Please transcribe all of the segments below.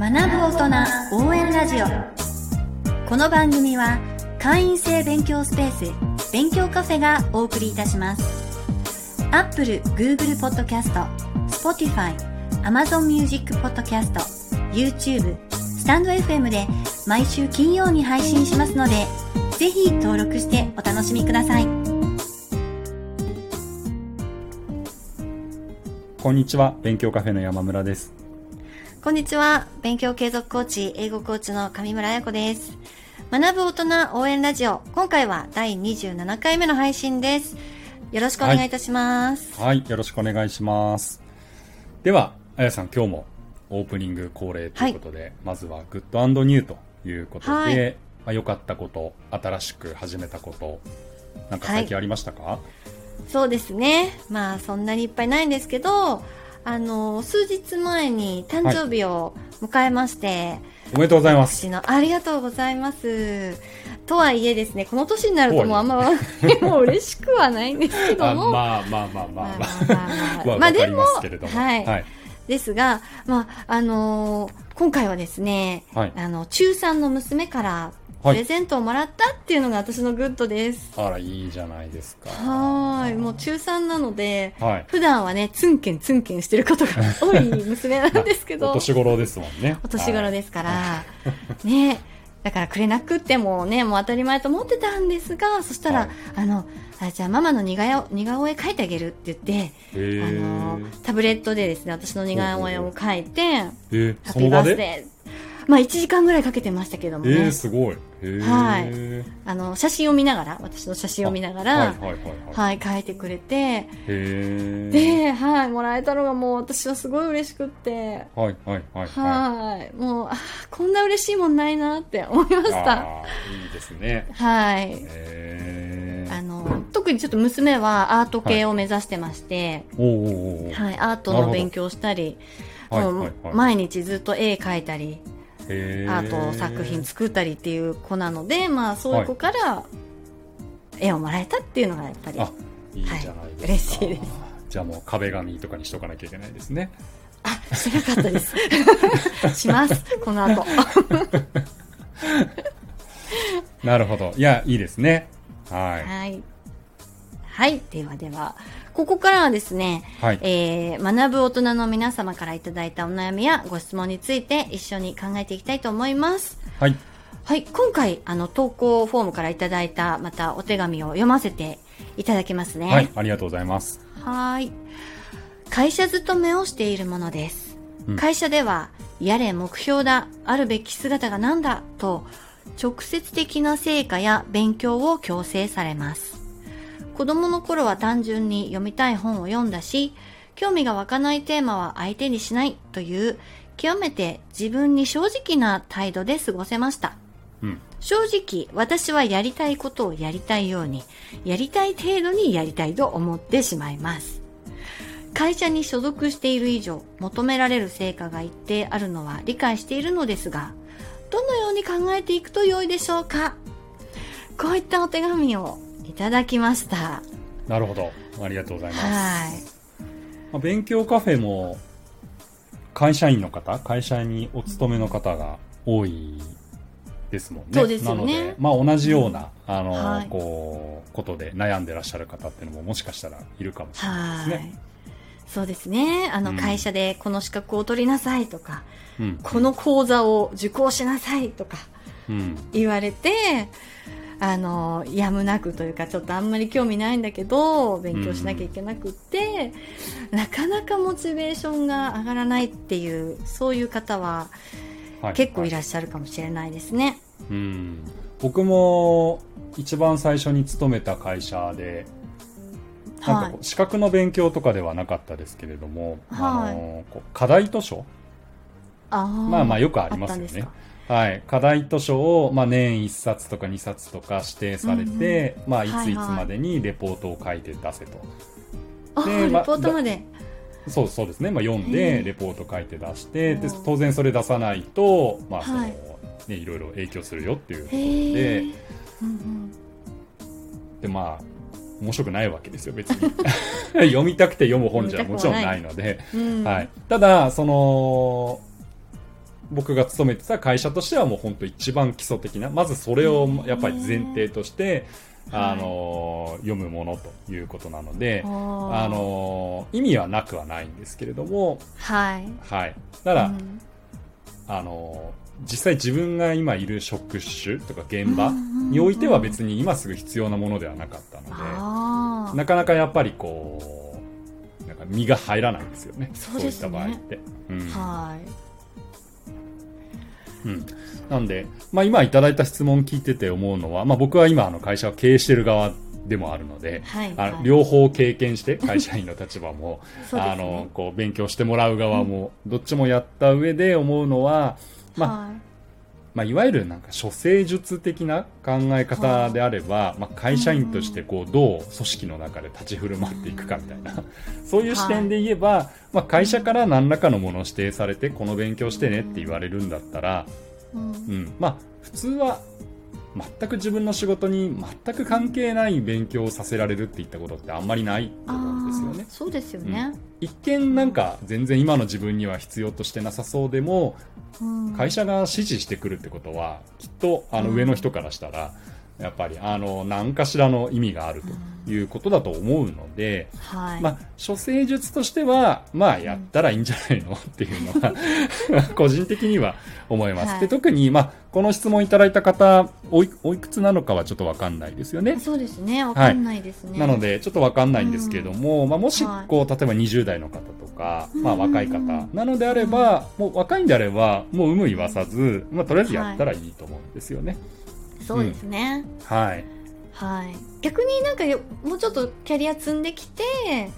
学ぶ大人応援ラジオ。この番組は会員制勉強スペース勉強カフェがお送りいたします。アップル、Google Podcast、Spotify、Amazon Music Podcast、YouTube、スタンド FM で毎週金曜に配信しますのでぜひ登録してお楽しみください。こんにちは。勉強カフェの山村です。こんにちは。勉強継続コーチ英語コーチの上村彩子です。学ぶ大人応援ラジオ。今回は第27回目の配信です。よろしくお願いいたします。はい、よろしくお願いします。ではあやさん今日もオープニング恒例ということで、まずはグッドニューということで、はい。まあ、良かったこと新しく始めたことなんか最近ありましたか、そうですね。まあそんなにいっぱいないんですけどあの数日前に誕生日を迎えまして、おめでとうございます。私のありがとうございます。とはいえですねこの年になるともうあんとま もう嬉しくはないんですけどあもまあまあまあ。まあまあ、まあ。でも。はい。はい。ですが、まああのー今回はですね、はい。あの中3の娘からプレゼントをもらったっていうのが私のグッドです。あらいいじゃないですか。はーい、もう中3なので、はい。普段はね、ツンケンツンケンしてることが多い娘なんですけど、お年頃ですもんね。お年頃ですから、ね、だからくれなくってもね、もう当たり前と思ってたんですが、そしたら、はい。あの、あじゃあママの似顔似顔絵描いてあげるって言って、あの、タブレットでですね、私の似顔絵を描いて、えー、ハッピーバースデー。まあ1時間ぐらいかけてましたけどもえー、ね、すごい。はい。あの、写真を見ながら、私の写真を見ながら、はいはいてくれて、で、はい、もらえたのがもう私はすごい嬉しくって、はいはいはいはい。はい、もう、あこんな嬉しいもんないなって思いました。いいですね。はい。あの、特にちょっと娘はアート系を目指してまして、はい、アートの勉強をしたり、毎日ずっと絵描いたり、アート作品作ったりっていう子なので、まあそういう子から絵をもらえたっていうのがやっぱり、あいいじゃないですか、はい嬉しいですじゃあもう壁紙とかにしとかなきゃいけないですねあ、してなかったです。します、この後。なるほどいやいいですねはいはい。はい。ではでは、ここからはですね、はいえー、学ぶ大人の皆様からいただいたお悩みやご質問について一緒に考えていきたいと思います。はいはい。今回、あの、投稿フォームからいただいた、またお手紙を読ませていただきますね。はいありがとうございますはい。会社勤めをしているものです。うん会社では、やれ目標だ、あるべき姿が何だ、と、直接的な成果や勉強を強制されます。子供の頃は単純に読みたい本を読んだし、興味が湧かないテーマは相手にしないという、極めて自分に正直な態度で過ごせました。うん。正直私はやりたいことをやりたいようにやりたい程度にやりたいと思ってしまいます。会社に所属している以上求められる成果が一定あるのは理解しているのですがどのように考えていくと良いでしょうか？こういったお手紙をいただきました。なるほど。ありがとうございます、はい。まあ、勉強カフェも会社員の方会社にお勤めの方が多いですもんね。そうですよね。なので、まあ、同じような、あのはい。こうことで悩んでらっしゃる方っていうのももしかしたらいるかもしれないですはい。ね。そうですね。あのうん。会社でこの資格を取りなさいとか、うん。この講座を受講しなさいとかうん。言われてあのやむなくというかちょっとあんまり興味ないんだけど勉強しなきゃいけなくって、なかなかモチベーションが上がらないっていうそういう方ははい。結構いらっしゃるかもしれないですね。うん。僕も一番最初に勤めた会社でなんか資格の勉強とかではなかったですけれども、はい。あの課題図書まあまあよくありますよね。はい、課題図書を、まあ、年1冊とか2冊とか指定されて、まあ、いつはいはい。いつまでにレポートを書いて出せと、あーレでまポートまで。そうそうですね、まあ、読んへでえ。レポート書いて出してでうん当然それ出さないと、まあそのはい。ね、いろいろ影響するよっていうことへでえ。うんうん。でまあ面白くないわけですよ別に。読みたくて読む本じゃもちろんないので、うん。はい、ただその僕が勤めてた会社としてはもう本当一番基礎的な、まずそれをやっぱり前提として、あの、読むものということなので、あの、意味はなくはないんですけれども、はい。はい。だから、うん、あの、実際自分が今いる職種とか現場においては別に今すぐ必要なものではなかったので、なかなかやっぱりこう、なんか身が入らないんですよね。そう、ね、いった場合って。うん、はい。うん。なんで、まあ今いただいた質問聞いてて思うのは、まあ僕は今あの会社を経営してる側でもあるので、はいはい、あの両方経験して会社員の立場も、ね、あのこう勉強してもらう側も、どっちもやった上で思うのは、まあ、はいまあ、いわゆるなんか処世術的な考え方であれば、まあ、会社員としてこうどう組織の中で立ち振る舞っていくかみたいな、そういう視点で言えば、まあ、会社から何らかのものを指定されてこの勉強してねって言われるんだったら、うん、まあ普通は全く自分の仕事に全く関係ない勉強をさせられるっていったことってあんまりないと思うんですよね。そうですよね、うん、一見なんか全然今の自分には必要としてなさそうでも、うん、会社が指示してくるってことはきっとあの上の人からしたら、やっぱりあの何かしらの意味があるということだと思うので、はい、まあ処世術としてはまあやったらいいんじゃないのっていうのは 個人的には思います。はい、で特にまあこの質問いただいた方おいおいくつなのかはちょっとわかんないですよね。そうですね。わかんないですね、はい、なのでちょっとわかんないんですけれども、うん、まあもしこう例えば20代の方とか、まあ若い方なのであれば、もう若いんであればもう有無言わさず、まあとりあえずやったらいいと思うんですよね。そうですね、うん、はい。はい。逆になんかもうちょっとキャリア積んできて、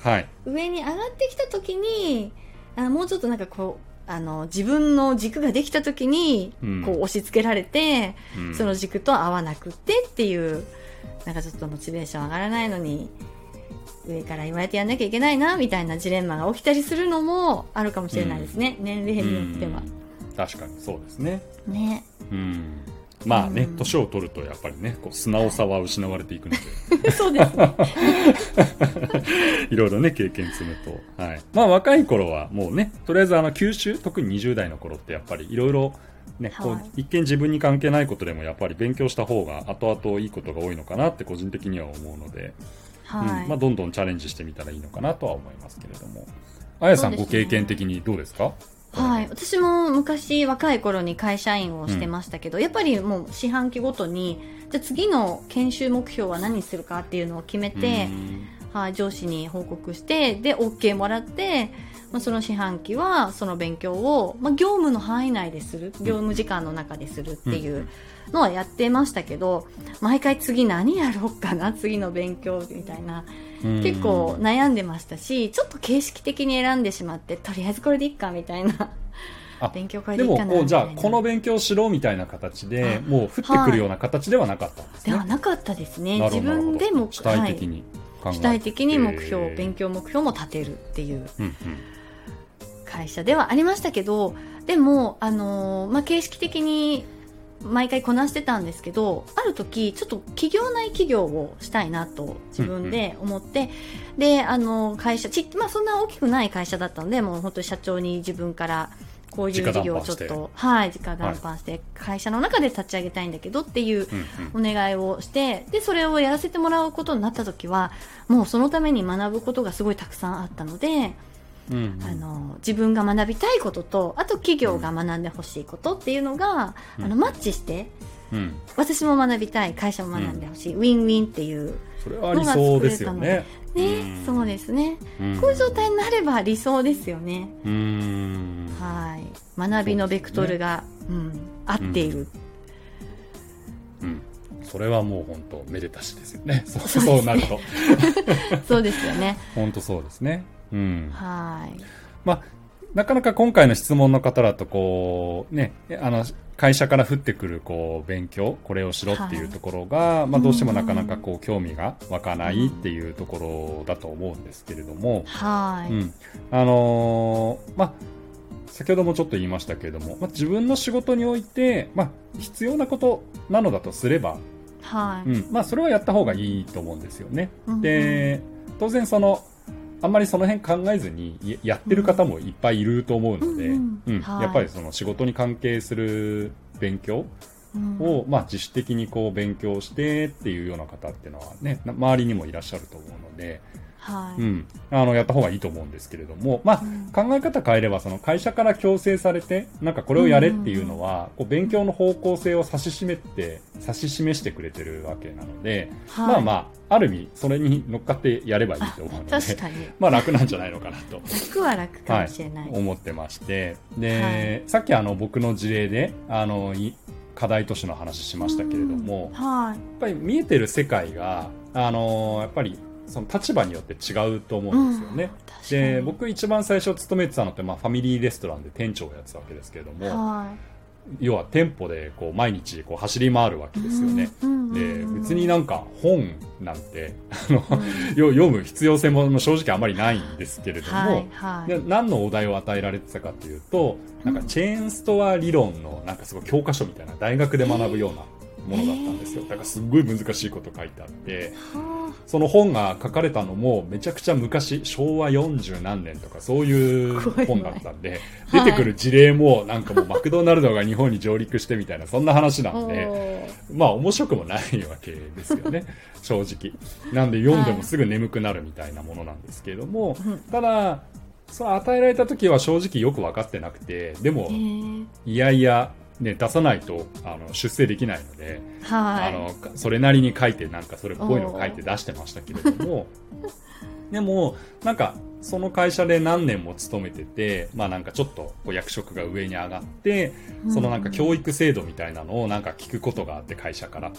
はい、上に上がってきた時にあもうちょっとなんかこうあの自分の軸ができた時に、こう押し付けられて、うん、その軸と合わなくてっていうなんかちょっとモチベーション上がらないのに上から言われてやんなきゃいけないなみたいなジレンマが起きたりするのもあるかもしれないですね、うん、年齢によっては、確かにそうですね。ね。うんまあね、年を取るとやっぱりね、こう素直さは失われていくので。そうですね。いろいろね、経験積むと。はい。まあ若い頃はもうね、とりあえずあの吸収、特に20代の頃ってやっぱりいろいろね、こう一見自分に関係ないことでもやっぱり勉強した方が後々いいことが多いのかなって個人的には思うので、はい、うん、まあどんどんチャレンジしてみたらいいのかなとは思いますけれども。あやさん、ご経験的にどうですか？はい、私も昔若い頃に会社員をしてましたけど、うん、やっぱりもう四半期ごとにじゃ次の研修目標は何するかっていうのを決めて、はい、上司に報告してで OK もらって、まあ、その四半期はその勉強を、まあ、業務の範囲内でする業務時間の中でするっていうのはやってましたけど毎回次何やろうかな次の勉強みたいな。結構悩んでましたしちょっと形式的に選んでしまってとりあえずこれでいっかみたいな。勉強会でいいかなでもじゃあこの勉強しろみたいな形でもう降ってくるような形ではなかった。んですね、はい、ではなかったですね。自分でも主体的に、はい、主体的に目標勉強目標も立てるっていう会社ではありましたけどでも、あのー、まあ、形式的に毎回こなしてたんですけどある時ちょっと企業内企業をしたいなと自分で思って、うん。うん、であの会社ち、まあ、そんな大きくない会社だったのでもう本当に社長に自分からこういう事業をちょっとはい直談判して会社の中で立ち上げたいんだけどっていうお願いをして、でそれをやらせてもらうことになった時はもうそのために学ぶことがすごいたくさんあったので。うんあの自分が学びたいこととあと企業が学んでほしいことっていうのが、うん、あのマッチして、うん、私も学びたい会社も学んでほしい、ウィンウィンっていうそれは理想ですよね。ね、そうですね、こういう状態になれば理想ですよね。はい。学びのベクトルがう、ね、うん、合っている、うん。それはもう本当めでたしですよね。そうそうなると。そうですよね。本当そうですねうん。はい。まあ、なかなか今回の質問の方だと、こう、ね、あの、会社から降ってくる、こう、勉強、これをしろっていうところが、はい、まあ、どうしてもなかなか、こう、興味が湧かないっていうところだと思うんですけれども、はい。うん。あのー、まあ、先ほどもちょっと言いましたけれども、まあ、自分の仕事において、まあ、必要なことなのだとすれば、はい。うん。まあ、それはやった方がいいと思うんですよね。うん、で、当然その、あんまりその辺考えずにやってる方もいっぱいいると思うので、うん。やっぱりその仕事に関係する勉強を、まあ、自主的にこう勉強してっていうような方っていうのはね周りにもいらっしゃると思うので、はい、うん、あのやった方がいいと思うんですけれども、まあ、うん、考え方変えればその会社から強制されてなんかこれをやれっていうのは、こう勉強の方向性を指し示って指し示してくれてるわけなので、はい、まあまあある意味それに乗っかってやればいいと思うので まあ楽なんじゃないのかなと。楽は楽かもしれない、はい、思ってまして。で、さっきあの僕の事例であの課題都市の話しましたけれども、はい、やっぱり見えてる世界があのやっぱりその立場によって違うと思うんですよね。うん、で僕一番最初勤めてたのって、まあ、ファミリーレストランで店長をやってたわけですけれども、はい、要は店舗でこう毎日こう走り回るわけですよね。で別になんか本なんてあの、読む必要性も正直あまりないんですけれども、はいはい、で何のお題を与えられてたかというとなんかチェーンストア理論のなんかすごい教科書みたいな大学で学ぶような。ものだったんですよ。だからすっごい難しいこと書いてあってその本が書かれたのもめちゃくちゃ昔昭和40何年とかそういう本だったんで出てくる事例もなんかもうマクドナルドが日本に上陸してみたいなそんな話なんでまあ面白くもないわけですよね。正直。なんで読んでもすぐ眠くなるみたいなものなんですけれども、ただその与えられた時は正直よく分かってなくてでもいやいやね、出さないとあの出世できないので、はい、あのそれなりに書いてなんかそれっぽいのを書いて出してましたけれども でもなんかその会社で何年も勤めてて、まあなんかちょっとこう役職が上に上がって、そのなんか教育制度みたいなのをなんか聞くことがあって会社から。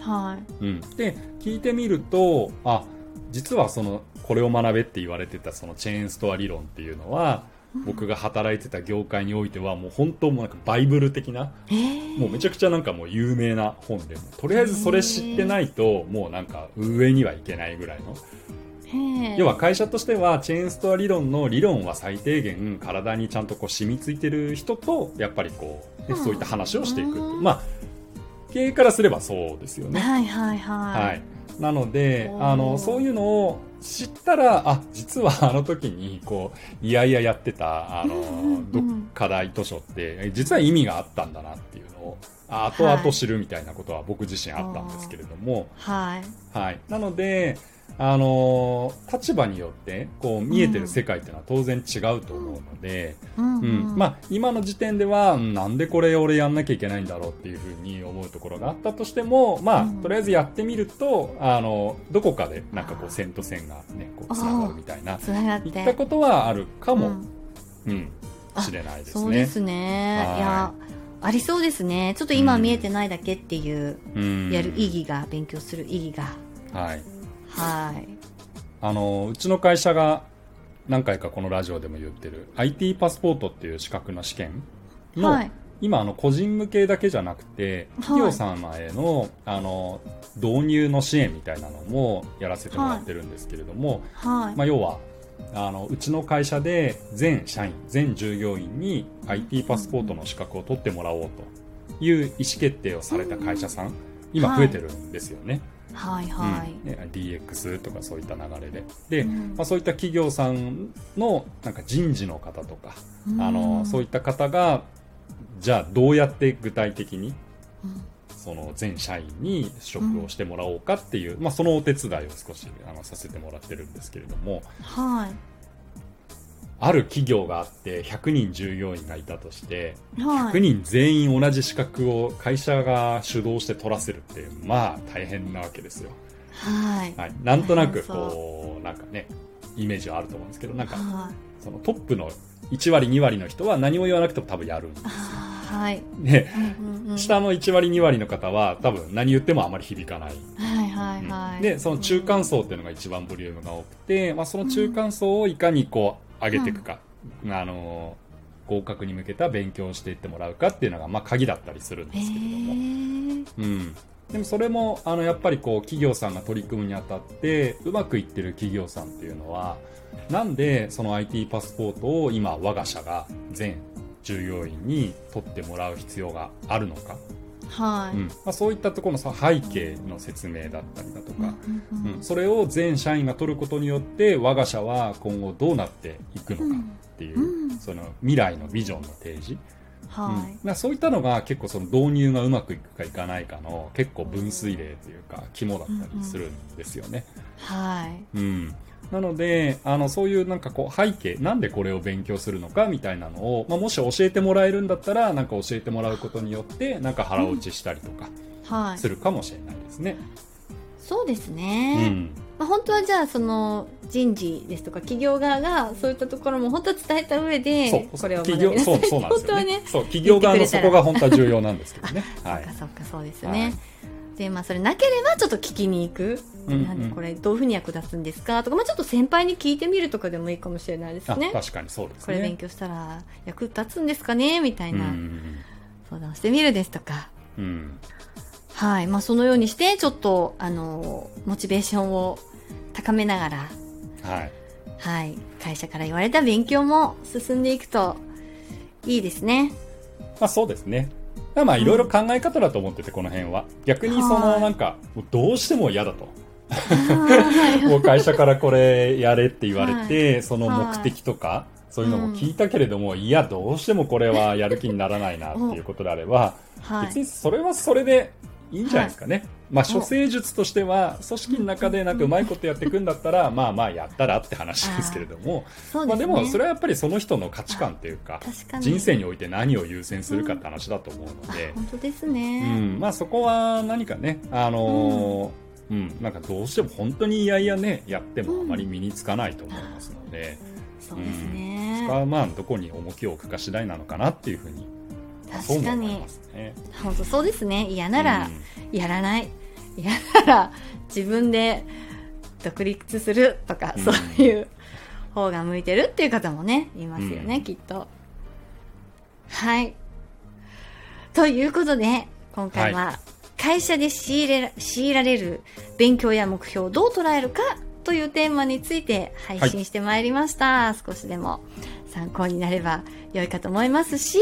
はい。うん。で、聞いてみると、あ、実はその、これを学べって言われてたそのチェーンストア理論っていうのは、僕が働いてた業界においてはもう本当もなんかバイブル的な、もうめちゃくちゃなんかもう有名な本でとりあえずそれ知ってないともうなんか上にはいけないぐらいの。要は会社としてはチェーンストア理論の理論は最低限体にちゃんとこう染みついてる人とやっぱりこう、そういった話をしていく。まあ経営からすればそうですよね。はいはいはい、はい。なのであのそういうのを知ったらあ実はあの時にこういやいややってたあの、課題図書って実は意味があったんだなっていうのを後々知るみたいなことは僕自身あったんですけれども、はい、はい、なのであの立場によってこう見えてる世界っていうのは当然違うと思うので、うん。うんまあ、今の時点ではなんでこれ俺やんなきゃいけないんだろうっていうふうに思うところがあったとしても、まあ、とりあえずやってみるとあのどこかでなんかこう線と線が、ね、こうつながるみたいないったことはあるかも、うん、しれないですね。そうですね。い。やありそうですね。ちょっと今見えてないだけっていう、うん、やる意義が勉強する意義が。はいはい。あのうちの会社が何回かこのラジオでも言ってる IT パスポートっていう資格の試験の、はい、今あの個人向けだけじゃなくて企業様へのはい、あの導入の支援みたいなのもやらせてもらってるんですけれども、はい、まあ、要はあのうちの会社で全社員全従業員に IT パスポートの資格を取ってもらおうという意思決定をされた会社さん、今増えてるんですよね。はいはい、うん。ね、DX とかそういった流れで。で、うん、まあ、そういった企業さんのなんか人事の方とか、うん、あのそういった方がじゃあどうやって具体的に、その全社員に職をしてもらおうかっていう、まあ、そのお手伝いを少しあのさせてもらってるんですけれども、はい、ある企業があって100人従業員がいたとして、はい、100人全員同じ資格を会社が主導して取らせるってまあ大変なわけですよ。はい、はい、なんとなくこうなんかねイメージはあると思うんですけどなんか、そのトップの1割2割の人は何も言わなくても多分やるんですよ。はい、で、うんうん、下の1割2割の方は多分何言ってもあまり響かない。はいはいはい、うん、でその中間層っていうのが一番ボリュームが多くて、まあ、その中間層をいかにこう上げていくか、うん、あの合格に向けた勉強をしていってもらうかっていうのが、まあ、鍵だったりするんですけれども、うん、でもそれもあのやっぱりこう企業さんが取り組むにあたってうまくいってる企業さんっていうのはなんでその IT パスポートを今我が社が全従業員に取ってもらう必要があるのかはい。うん。まあ、そういったところのさ背景の説明だったりだとか、うん、うん、それを全社員が取ることによって我が社は今後どうなっていくのかっていう、その未来のビジョンの提示はいうん、そういったのが結構その導入がうまくいくかいかないかの結構分水嶺というか肝だったりするんですよね。うんうん、はい、うんなので、あの、そういうなんかこう背景、なんでこれを勉強するのかみたいなのを、まあ、もし教えてもらえるんだったら、なんか教えてもらうことによって、なんか腹落ちしたりとか、するかもしれないですね。そうですね。うん。まあ、本当はじゃあその人事ですとか企業側がそういったところも本当は伝えた上でこれを学びなさいそうそうなんですよね。ねそう企業側のそこが本当は重要なんですけどね。はい、そうかそうかそうですね、はい。でまあそれなければちょっと聞きに行く、うん。うん、なんでこれどういうふうに役立つんですかとか、まあ、ちょっと先輩に聞いてみるとかでもいいかもしれないですね確かにそうです、ね、これ勉強したら役立つんですかね？みたいな相談してみるですとか、うん、はい。まあそのようにしてちょっとあのモチベーションを高めながら、はい、はい、会社から言われた勉強も進んでいくといいですね。まあそうですね。まあいろいろ考え方だと思ってて、この辺は。逆にそのなんか、どうしても嫌だと。もう会社からこれやれって言われて、はい、その目的とか、そういうのも聞いたけれども、うん、いや、どうしてもこれはやる気にならないなっていうことであれば、はい、別にそれはそれでいいんじゃないですかね。はい、まあ、処世術としては、組織の中でなん。かうまいことやっていくんだったら、まあまあやったらって話ですけれども、でまあでもそれはやっぱりその人の価値観というか、人生において何を優先するかって話だと思うので、本当ですね。うん、まあそこは何かね、あのー、うん、なんかどうしても本当にいやいやね、やってもあまり身につかないと思いますので、そうですね。そこはまあどこに重きを置くか次第なのかなっていうふうに確かに、ね、本当そうですね。嫌ならやらない、嫌なら自分で独立するとか、うん、そういう方が向いてるっていう方もねいますよね、うん、きっと。はい。ということで今回は、会社で強いれ強いられる勉強や目標をどう捉えるかというテーマについて配信してまいりました、はい、少しでも参考になれば良いかと思いますし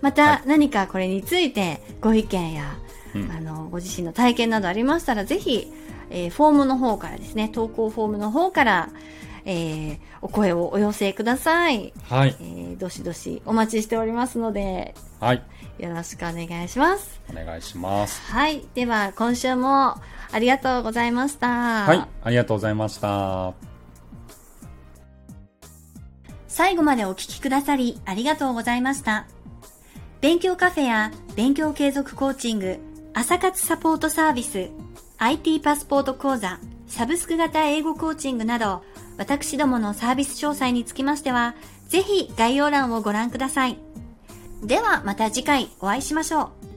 また何かこれについてご意見や、はい、あのご自身の体験などありましたらぜひ、えー、フォームの方からですね投稿フォームの方からえー、お声をお寄せください。はい。えー、どしどしお待ちしておりますので、はい。よろしくお願いします。お願いします。はい。では、今週もありがとうございました。はい。ありがとうございました。最後までお聞きくださりありがとうございました。勉強カフェや勉強継続コーチング、朝活サポートサービス、IT パスポート講座、サブスク型英語コーチングなど、私どものサービス詳細につきましては、ぜひ概要欄をご覧ください。ではまた次回お会いしましょう。